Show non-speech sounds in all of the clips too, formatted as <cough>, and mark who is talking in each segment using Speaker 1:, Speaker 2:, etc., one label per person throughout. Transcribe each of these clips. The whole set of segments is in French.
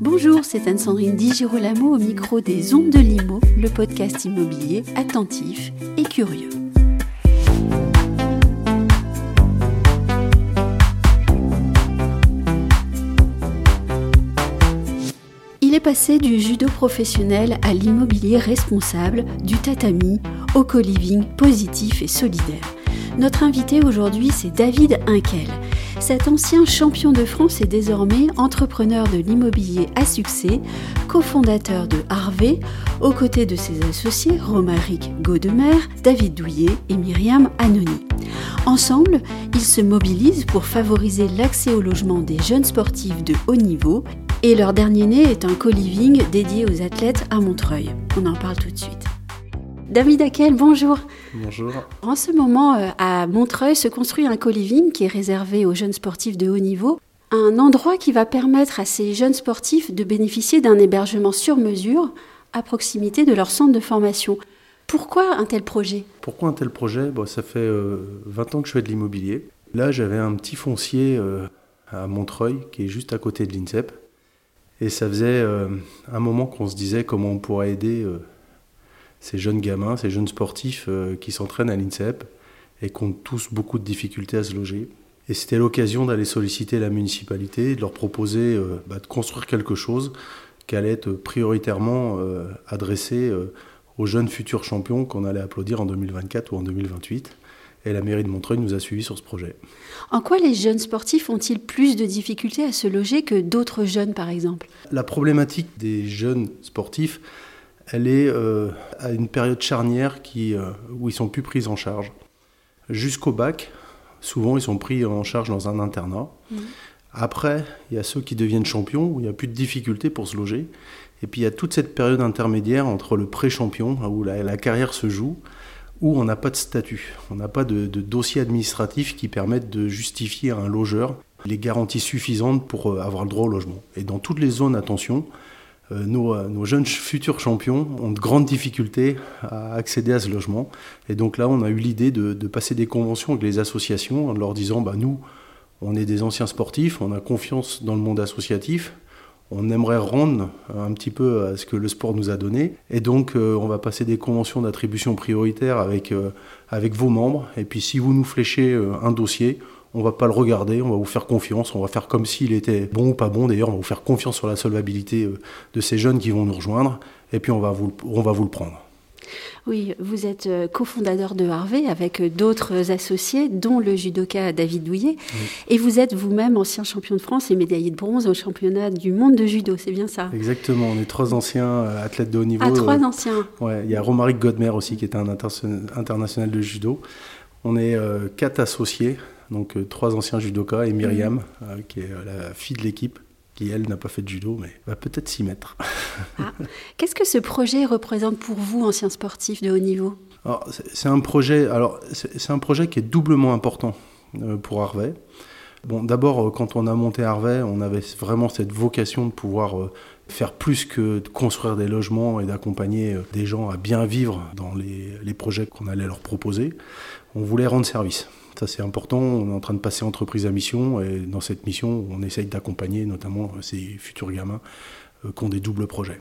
Speaker 1: Bonjour, c'est Anne-Sandrine Di Girolamo au micro des Ondes de Limo, le podcast immobilier attentif et curieux. Il est passé du judo professionnel à l'immobilier responsable, du tatami au co-living positif et solidaire. Notre invité aujourd'hui, c'est David Inkel. Cet ancien champion de France est désormais entrepreneur de l'immobilier à succès, cofondateur de Harvey, aux côtés de ses associés Romaric Gaudemer, David Douillet et Myriam Anoni. Ensemble, ils se mobilisent pour favoriser l'accès au logement des jeunes sportifs de haut niveau et leur dernier né est un co-living dédié aux athlètes à Montreuil. On en parle tout de suite. David Akel, bonjour.
Speaker 2: Bonjour.
Speaker 1: En ce moment, euh, à Montreuil se construit un co-living qui est réservé aux jeunes sportifs de haut niveau. Un endroit qui va permettre à ces jeunes sportifs de bénéficier d'un hébergement sur mesure à proximité de leur centre de formation. Pourquoi un tel projet?
Speaker 2: Pourquoi un tel projet? Bon, Ça fait 20 euh, ans que je fais de l'immobilier. Là, j'avais un petit foncier euh, à Montreuil qui est juste à côté de l'INSEP. Et ça faisait un moment qu'on se disait comment on pourrait aider ces jeunes gamins, ces jeunes sportifs euh, qui s'entraînent à l'INSEP et qui ont tous beaucoup de difficultés à se loger. Et c'était l'occasion d'aller solliciter la municipalité, de leur proposer euh, bah, de construire quelque chose qui allait être prioritairement euh, adressé aux jeunes futurs champions qu'on allait applaudir en 2024 ou en 2028. Et la mairie de Montreuil nous a suivis sur ce projet.
Speaker 1: En quoi les jeunes sportifs ont-ils plus de difficultés à se loger que d'autres jeunes, par exemple?
Speaker 2: La problématique des jeunes sportifs, elle est euh, à une période charnière qui, euh, où ils sont plus pris en charge. Jusqu'au bac, souvent ils sont pris en charge dans un internat. Mmh. Après, il y a ceux qui deviennent champions, où il n'y a plus de difficultés pour se loger. Et puis il y a toute cette période intermédiaire entre le pré-champion, où la, carrière se joue, où on n'a pas de statut, on n'a pas de, de, dossier administratif qui permette de justifier à un logeur les garanties suffisantes pour euh, avoir le droit au logement. Et dans toutes les zones, attention, euh, euh, nos, jeunes futurs champions ont de grandes difficultés à accéder à ce logement. Et donc là, on a eu l'idée de, passer des conventions avec les associations en leur disant, bah, nous, on est des anciens sportifs, on a confiance dans le monde associatif, on aimerait rendre un petit peu à ce que le sport nous a donné. Et donc, euh, on va passer des conventions d'attribution prioritaire avec, avec vos membres. Et puis, si vous nous fléchez un dossier, on va pas le regarder, on va vous faire confiance, on va faire comme s'il était bon ou pas bon. D'ailleurs, on va vous faire confiance sur la solvabilité euh, de ces jeunes qui vont nous rejoindre, et puis on va vous, on va vous le prendre.
Speaker 1: Oui, vous êtes euh, cofondateur de Harvey avec euh, d'autres associés, dont le judoka David Douillet. Et vous êtes vous-même ancien champion de France et médaillé de bronze au championnat du monde de judo, c'est bien ça?
Speaker 2: Exactement, on est trois anciens athlètes de haut niveau.
Speaker 1: Ah, trois anciens
Speaker 2: Ouais, il y a Romaric Godmer aussi qui est un international de judo. On est quatre associés donc euh, trois anciens judokas et Myriam, mhm. euh, qui est euh, la fille de l'équipe, qui elle n'a pas fait de judo, mais va peut-être s'y mettre.
Speaker 1: Ah. Qu'est-ce que ce projet représente pour vous, anciens sportifs de haut niveau?
Speaker 2: C'est un projet. Alors, c'est un projet qui est doublement important pour Harvey. Bon, d'abord, quand on a monté Harvey, on avait vraiment cette vocation de pouvoir faire plus que de construire des logements et d'accompagner des gens à bien vivre dans les, les projets qu'on allait leur proposer. On voulait rendre service. Ça, c'est important. On est en train de passer entreprise à mission. Et dans cette mission, on essaye d'accompagner notamment ces futurs gamins euh, qui ont des doubles projets.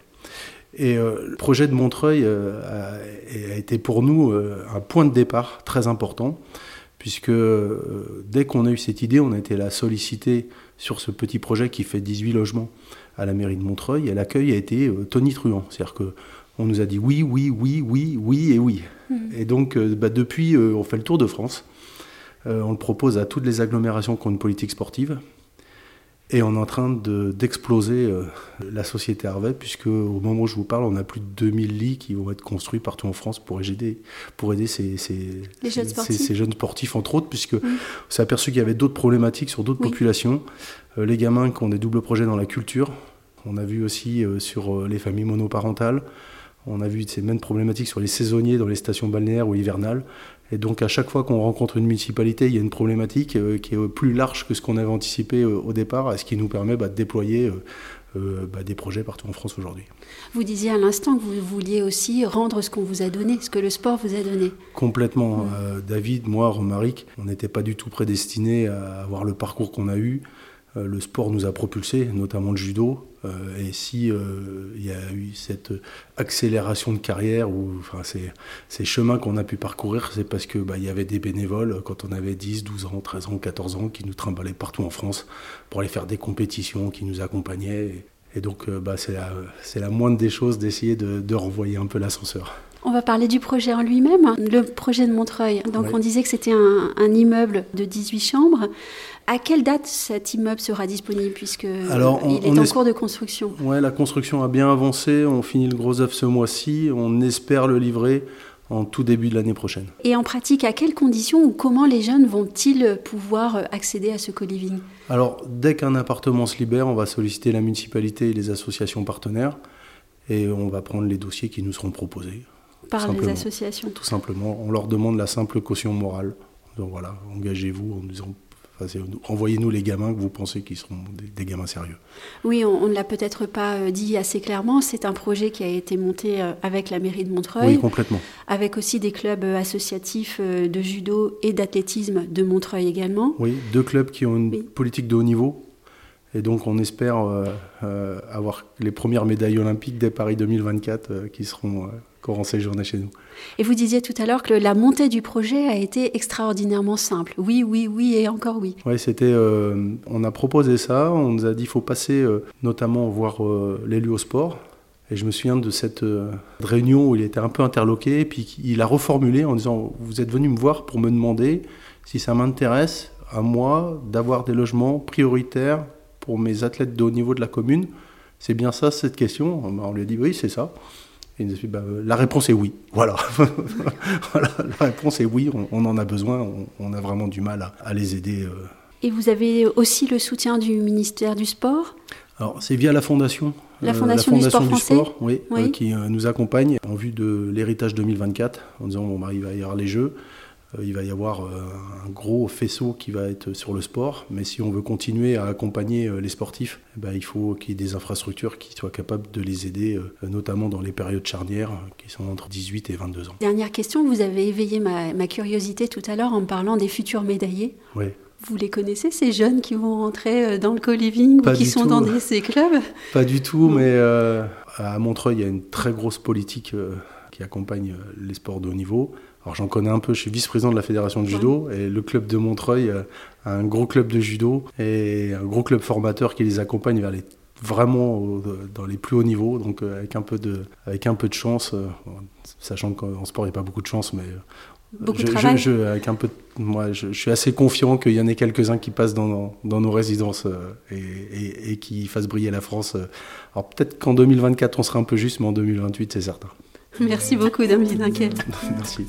Speaker 2: Et euh, le projet de Montreuil euh, a, été pour nous un point de départ très important, puisque dès qu'on a eu cette idée, on a été la sollicité sur ce petit projet qui fait 18 logements à la mairie de Montreuil, et l'accueil a été tonitruant. C'est-à-dire que on nous a dit oui, oui, oui, oui, oui et oui. Mmh. Et donc, bah, depuis, on fait le tour de France. Euh, on le propose à toutes les agglomérations qui ont une politique sportive. Et on est en train d'exploser euh, la société Harvey, puisque au moment où je vous parle, on a plus de 2000 lits qui vont être construits partout en France pour aider, pour aider ces, jeunes sportifs, entre autres, puisque on s'est aperçu qu'il y avait d'autres problématiques sur d'autres populations. Euh, les gamins qui ont des doubles projets dans la culture. On a vu aussi sur les familles monoparentales. On a vu ces mêmes problématiques sur les saisonniers dans les stations balnéaires ou hivernales. Et donc à chaque fois qu'on rencontre une municipalité, il y a une problématique euh, qui est plus large que ce qu'on avait anticipé euh, au départ, ce qui nous permet bah, de déployer euh, bah, des projets partout en France aujourd'hui.
Speaker 1: Vous disiez à l'instant que vous vouliez aussi rendre ce qu'on vous a donné, ce que le sport vous a donné.
Speaker 2: Complètement. David, moi, Romaric, on n'était pas du tout prédestinés à avoir le parcours qu'on a eu. Le sport nous a propulsés, notamment le judo. et si il y a eu cette accélération de carrière ou ces, chemins qu'on a pu parcourir, c'est parce que bah, il y avait des bénévoles quand on avait 10, 12 ans, 13 ans, 14 ans qui nous trimballaient partout en France pour aller faire des compétitions, qui nous accompagnaient. Et, donc bah, c'est la, moindre des choses d'essayer de, de renvoyer un peu l'ascenseur.
Speaker 1: On va parler du projet en lui-même, le projet de Montreuil. Donc on disait que c'était un, immeuble de 18 chambres. À quelle date cet immeuble sera disponible puisque
Speaker 2: Alors,
Speaker 1: il est en cours de construction?
Speaker 2: Oui, la construction a bien avancé. On finit le gros œuvre ce mois-ci. On espère le livrer en tout début de l'année prochaine.
Speaker 1: Et en pratique, à quelles conditions ou comment les jeunes vont-ils pouvoir accéder à ce co-living?
Speaker 2: Alors, dès qu'un appartement se libère, on va solliciter la municipalité et les associations partenaires et on va prendre les dossiers qui nous seront proposés
Speaker 1: par les associations.
Speaker 2: Tout simplement, on leur demande la simple caution morale. Donc voilà, engagez-vous en disant Envoyez-nous les gamins que vous pensez qui seront des, gamins sérieux.
Speaker 1: Oui, on, ne l'a peut-être pas euh, dit assez clairement. C'est un projet qui a été monté euh, avec la mairie de Montreuil.
Speaker 2: Oui, complètement.
Speaker 1: Avec aussi des clubs euh, associatifs de judo et d'athlétisme de Montreuil également.
Speaker 2: Oui, deux clubs qui ont une politique de haut niveau. Et donc on espère avoir les premières médailles olympiques dès Paris 2024 qui seront courant séjourné chez nous.
Speaker 1: Et vous disiez tout à l'heure que la montée du projet a été extraordinairement simple. Oui, oui, oui et encore oui.
Speaker 2: Oui, c'était. Euh, on a proposé ça. On nous a dit qu'il faut passer, euh, notamment voir euh, l'élu au sport. Et je me souviens de cette réunion où il était un peu interloqué, puis il a reformulé en disant Vous êtes venu me voir pour me demander si ça m'intéresse, à moi, d'avoir des logements prioritaires pour mes athlètes de haut niveau de la commune. C'est bien ça, cette question On lui a dit Oui, c'est ça. Bah, la réponse est oui. <laughs> Voilà. La réponse est oui, on, en a besoin, on, a vraiment du mal à, les aider. Euh.
Speaker 1: Et vous avez aussi le soutien du ministère du Sport?
Speaker 2: Alors, c'est via la Fondation.
Speaker 1: La Fondation, du Sport, français?
Speaker 2: oui, euh, qui euh, nous accompagne en vue de l'héritage 2024, en disant bon, bah, il va y avoir les Jeux. Euh, il va y avoir euh, un gros faisceau qui va être sur le sport. Mais si on veut continuer à accompagner euh, les sportifs, eh ben, il faut qu'il y ait des infrastructures qui soient capables de les aider, notamment dans les périodes charnières qui sont entre 18 et 22 ans.
Speaker 1: Dernière question, vous avez éveillé ma, curiosité tout à l'heure en me parlant des futurs médaillés.
Speaker 2: Oui.
Speaker 1: Vous les connaissez, ces jeunes qui vont rentrer dans le co-living ou qui sont dans ces clubs?
Speaker 2: Pas du tout, mais à Montreuil, il y a une très grosse politique qui accompagne les sports de haut niveau. Alors j'en connais un peu, je suis vice-président de la fédération de judo et le club de Montreuil euh, a un gros club de judo et un gros club formateur qui les accompagne vers les vraiment dans les plus hauts niveaux, donc euh, avec un peu de, avec un peu de chance, euh, sachant qu'en sport il n'y a pas beaucoup de chance, mais
Speaker 1: Beaucoup de
Speaker 2: je, avec un peu, moi, je, suis assez confiant qu'il y en ait quelques-uns qui passent dans, dans, nos résidences et, et, qui fassent briller la France. Alors peut-être qu'en 2024 on sera un peu juste, mais en 2028 c'est certain.
Speaker 1: Merci beaucoup, Dame Linquel. <laughs>
Speaker 2: Merci.